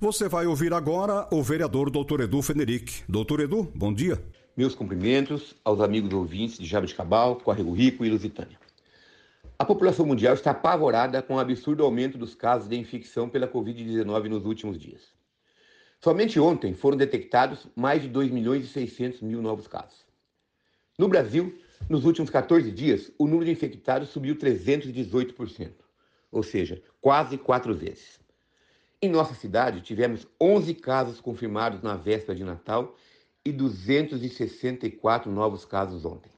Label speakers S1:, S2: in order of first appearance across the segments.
S1: Você vai ouvir agora o vereador Dr. Edu Feneric. Doutor Edu, bom dia.
S2: Meus cumprimentos aos amigos ouvintes de Jabuticabal, Córrego Rico e Lusitânia. A população mundial está apavorada com o absurdo aumento dos casos de infecção pela Covid-19 nos últimos dias. Somente ontem foram detectados mais de 2 milhões e 600 mil novos casos. No Brasil, nos últimos 14 dias, o número de infectados subiu 318%, ou seja, quase quatro vezes. Em nossa cidade, tivemos 11 casos confirmados na véspera de Natal e 264 novos casos ontem.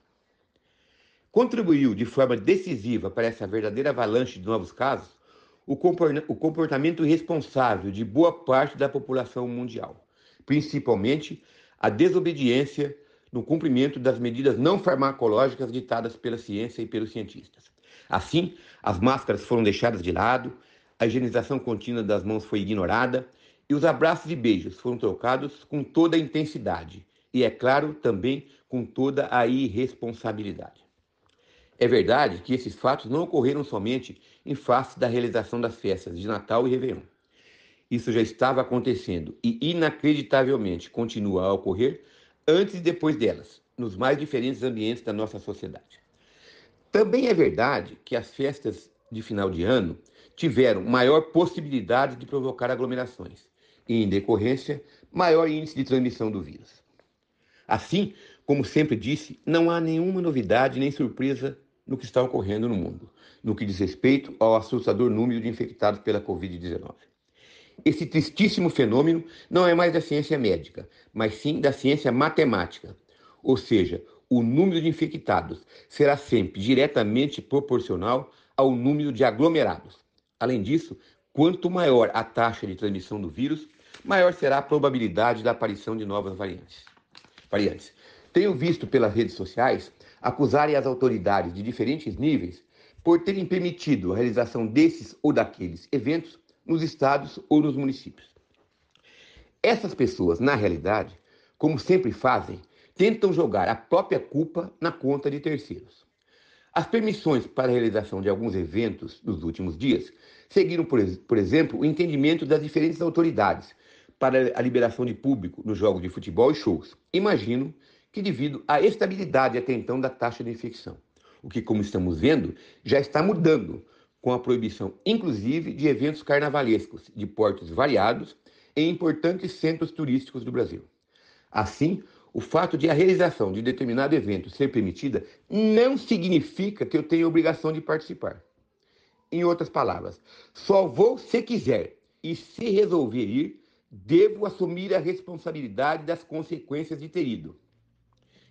S2: Contribuiu de forma decisiva para essa verdadeira avalanche de novos casos o comportamento irresponsável de boa parte da população mundial, principalmente a desobediência no cumprimento das medidas não farmacológicas ditadas pela ciência e pelos cientistas. Assim, as máscaras foram deixadas de lado, a higienização contínua das mãos foi ignorada e os abraços e beijos foram trocados com toda a intensidade e, é claro, também com toda a irresponsabilidade. É verdade que esses fatos não ocorreram somente em face da realização das festas de Natal e Réveillon. Isso já estava acontecendo e, inacreditavelmente, continua a ocorrer antes e depois delas, nos mais diferentes ambientes da nossa sociedade. Também é verdade que as festas de final de ano tiveram maior possibilidade de provocar aglomerações e, em decorrência, maior índice de transmissão do vírus. Assim, como sempre disse, não há nenhuma novidade nem surpresa no que está ocorrendo no mundo, no que diz respeito ao assustador número de infectados pela Covid-19. Esse tristíssimo fenômeno não é mais da ciência médica, mas sim da ciência matemática, ou seja, o número de infectados será sempre diretamente proporcional ao número de aglomerados. Além disso, quanto maior a taxa de transmissão do vírus, maior será a probabilidade da aparição de novas variantes. variantes. Tenho visto pelas redes sociais acusarem as autoridades de diferentes níveis por terem permitido a realização desses ou daqueles eventos nos estados ou nos municípios. Essas pessoas, na realidade, como sempre fazem, tentam jogar a própria culpa na conta de terceiros. As permissões para a realização de alguns eventos nos últimos dias seguiram, por, por exemplo, o entendimento das diferentes autoridades para a liberação de público nos jogos de futebol e shows. Imagino que devido à estabilidade até então da taxa de infecção, o que, como estamos vendo, já está mudando, com a proibição, inclusive, de eventos carnavalescos de portos variados em importantes centros turísticos do Brasil. Assim, o fato de a realização de determinado evento ser permitida não significa que eu tenho obrigação de participar. Em outras palavras, só vou se quiser e se resolver ir, devo assumir a responsabilidade das consequências de ter ido.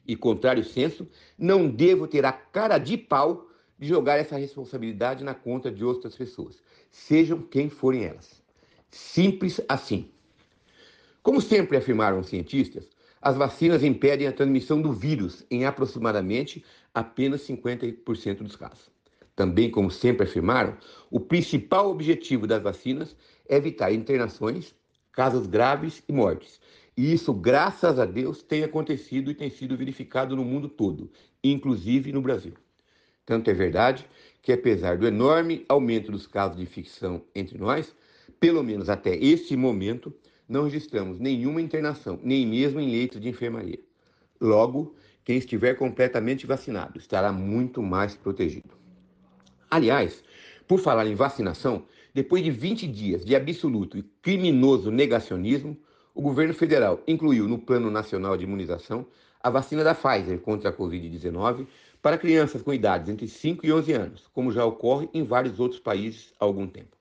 S2: E, contrário senso, não devo ter a cara de pau de jogar essa responsabilidade na conta de outras pessoas, sejam quem forem elas. Simples assim. Como sempre afirmaram cientistas, as vacinas impedem a transmissão do vírus em aproximadamente apenas 50% dos casos. Também, como sempre afirmaram, o principal objetivo das vacinas é evitar internações, casos graves e mortes. E isso, graças a Deus, tem acontecido e tem sido verificado no mundo todo, inclusive no Brasil. Tanto é verdade que, apesar do enorme aumento dos casos de infecção entre nós, pelo menos até esse momento, não registramos nenhuma internação, nem mesmo em leitos de enfermaria. Logo, quem estiver completamente vacinado estará muito mais protegido. Aliás, por falar em vacinação, depois de 20 dias de absoluto e criminoso negacionismo, o governo federal incluiu no Plano Nacional de Imunização a vacina da Pfizer contra a Covid-19 para crianças com idades entre 5 e 11 anos, como já ocorre em vários outros países há algum tempo.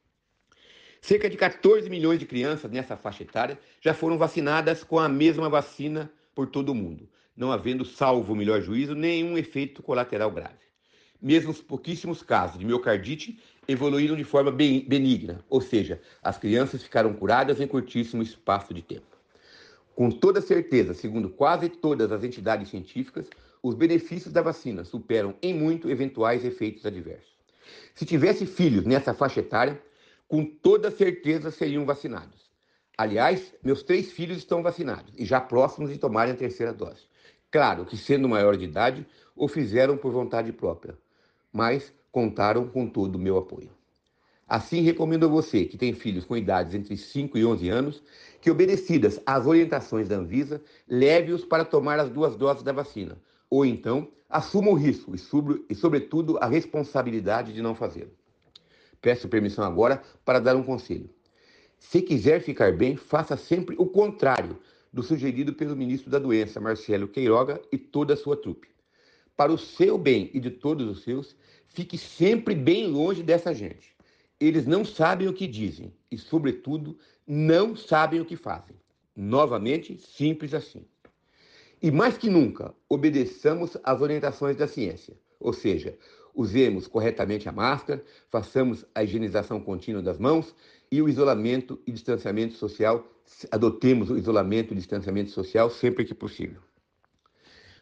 S2: Cerca de 14 milhões de crianças nessa faixa etária já foram vacinadas com a mesma vacina por todo o mundo, não havendo, salvo o melhor juízo, nenhum efeito colateral grave. Mesmo os pouquíssimos casos de miocardite evoluíram de forma benigna, ou seja, as crianças ficaram curadas em curtíssimo espaço de tempo. Com toda certeza, segundo quase todas as entidades científicas, os benefícios da vacina superam em muito eventuais efeitos adversos. Se tivesse filhos nessa faixa etária, com toda certeza seriam vacinados. Aliás, meus três filhos estão vacinados e já próximos de tomarem a terceira dose. Claro que, sendo maior de idade, o fizeram por vontade própria, mas contaram com todo o meu apoio. Assim, recomendo a você que tem filhos com idades entre 5 e 11 anos que, obedecidas às orientações da Anvisa, leve-os para tomar as duas doses da vacina, ou então assuma o risco e, sobre, sobretudo, a responsabilidade de não fazê-lo. Peço permissão agora para dar um conselho. Se quiser ficar bem, faça sempre o contrário do sugerido pelo ministro da Doença, Marcelo Queiroga, e toda a sua trupe. Para o seu bem e de todos os seus, fique sempre bem longe dessa gente. Eles não sabem o que dizem e, sobretudo, não sabem o que fazem. Novamente, simples assim. E mais que nunca, obedeçamos às orientações da ciência, ou seja, usemos corretamente a máscara, façamos a higienização contínua das mãos e o isolamento e distanciamento social, adotemos o isolamento e distanciamento social sempre que possível.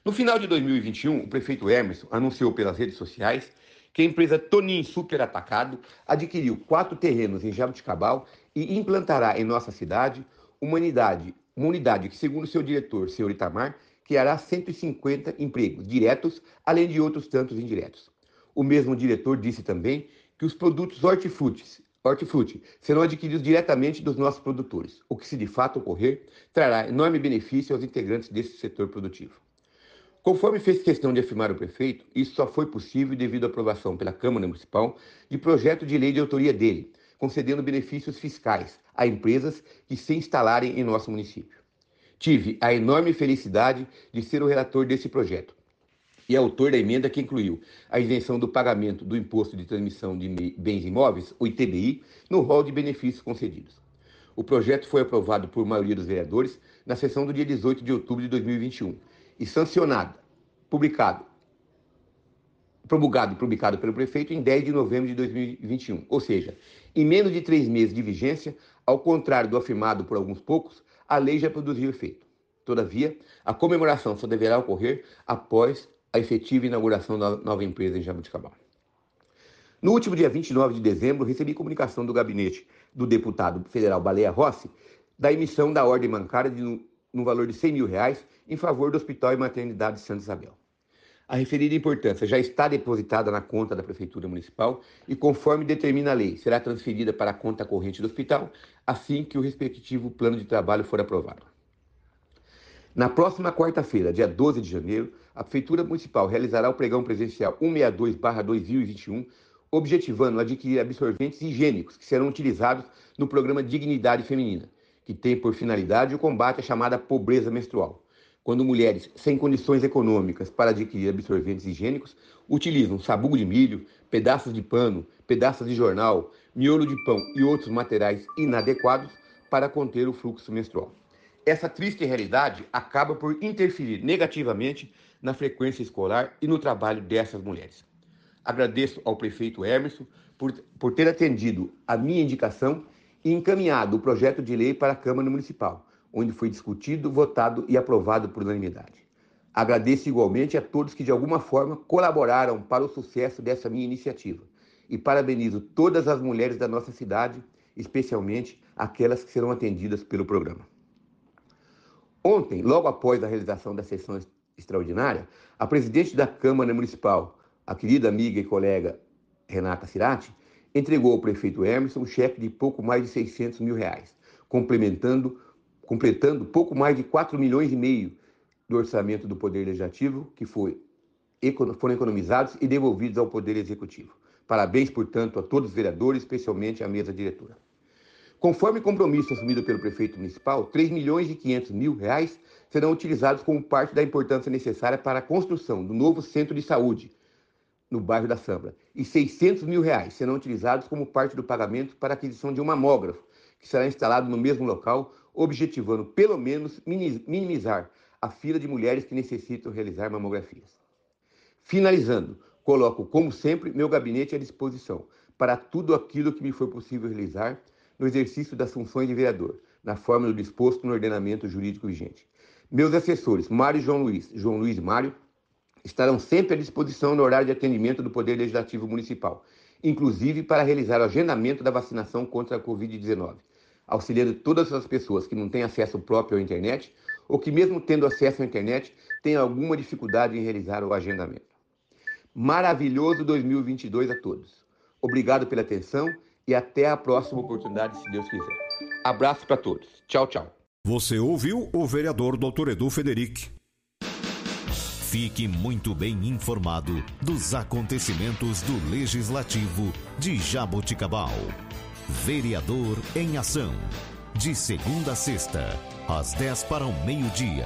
S2: No final de 2021, o prefeito Emerson anunciou pelas redes sociais que a empresa Tonin Super Atacado adquiriu quatro terrenos em Jabuticabal e implantará em nossa cidade uma unidade, uma unidade que, segundo seu diretor, senhor Itamar, criará 150 empregos diretos, além de outros tantos indiretos. O mesmo diretor disse também que os produtos hortifrutis, hortifruti serão adquiridos diretamente dos nossos produtores, o que, se de fato ocorrer, trará enorme benefício aos integrantes desse setor produtivo. Conforme fez questão de afirmar o prefeito, isso só foi possível devido à aprovação pela Câmara Municipal de projeto de lei de autoria dele, concedendo benefícios fiscais a empresas que se instalarem em nosso município. Tive a enorme felicidade de ser o relator desse projeto e autor da emenda que incluiu a isenção do pagamento do Imposto de Transmissão de Bens Imóveis, o ITBI, no rol de benefícios concedidos. O projeto foi aprovado por maioria dos vereadores na sessão do dia 18 de outubro de 2021 e sancionado, publicado, promulgado e publicado pelo prefeito em 10 de novembro de 2021. Ou seja, em menos de três meses de vigência, ao contrário do afirmado por alguns poucos, a lei já produziu efeito. Todavia, a comemoração só deverá ocorrer após a efetiva inauguração da nova empresa em Jabuticabal. No último dia 29 de dezembro, recebi comunicação do gabinete do deputado federal Baleia Rossi da emissão da ordem bancária de, no valor de 100 mil reais em favor do Hospital e Maternidade Santa Isabel. A referida importância já está depositada na conta da Prefeitura Municipal e, conforme determina a lei, será transferida para a conta corrente do hospital assim que o respectivo plano de trabalho for aprovado. Na próxima quarta-feira, dia 12 de janeiro, a Prefeitura Municipal realizará o pregão presencial 162-2021, objetivando adquirir absorventes higiênicos que serão utilizados no programa Dignidade Feminina, que tem por finalidade o combate à chamada pobreza menstrual quando mulheres sem condições econômicas para adquirir absorventes higiênicos utilizam sabugo de milho, pedaços de pano, pedaços de jornal, miolo de pão e outros materiais inadequados para conter o fluxo menstrual. Essa triste realidade acaba por interferir negativamente na frequência escolar e no trabalho dessas mulheres. Agradeço ao prefeito Emerson por, por ter atendido a minha indicação e encaminhado o projeto de lei para a Câmara Municipal onde foi discutido, votado e aprovado por unanimidade. Agradeço igualmente a todos que de alguma forma colaboraram para o sucesso dessa minha iniciativa e parabenizo todas as mulheres da nossa cidade, especialmente aquelas que serão atendidas pelo programa. Ontem, logo após a realização da sessão extraordinária, a presidente da Câmara Municipal, a querida amiga e colega Renata Cirati, entregou ao prefeito Emerson um cheque de pouco mais de 600 mil reais, complementando completando pouco mais de 4 milhões e meio do orçamento do Poder Legislativo, que foi, foram economizados e devolvidos ao Poder Executivo. Parabéns, portanto, a todos os vereadores, especialmente à mesa diretora. Conforme compromisso assumido pelo prefeito municipal, 3 milhões e 500 mil reais serão utilizados como parte da importância necessária para a construção do novo centro de saúde no bairro da Sambra e 600 mil reais serão utilizados como parte do pagamento para a aquisição de um mamógrafo que será instalado no mesmo local objetivando pelo menos minimizar a fila de mulheres que necessitam realizar mamografias. Finalizando, coloco, como sempre, meu gabinete à disposição para tudo aquilo que me foi possível realizar no exercício das funções de vereador, na forma do disposto no ordenamento jurídico vigente. Meus assessores, Mário e João Luiz, João Luiz e Mário, estarão sempre à disposição no horário de atendimento do Poder Legislativo Municipal, inclusive para realizar o agendamento da vacinação contra a Covid-19, auxiliando todas as pessoas que não têm acesso próprio à internet ou que, mesmo tendo acesso à internet, têm alguma dificuldade em realizar o agendamento. Maravilhoso 2022 a todos. Obrigado pela atenção e até a próxima oportunidade, se Deus quiser. Abraço para todos. Tchau, tchau.
S1: Você ouviu o vereador Dr. Edu Federic.
S3: Fique muito bem informado dos acontecimentos do Legislativo de Jaboticabal. Vereador em Ação. De segunda a sexta, às 10 para o meio-dia.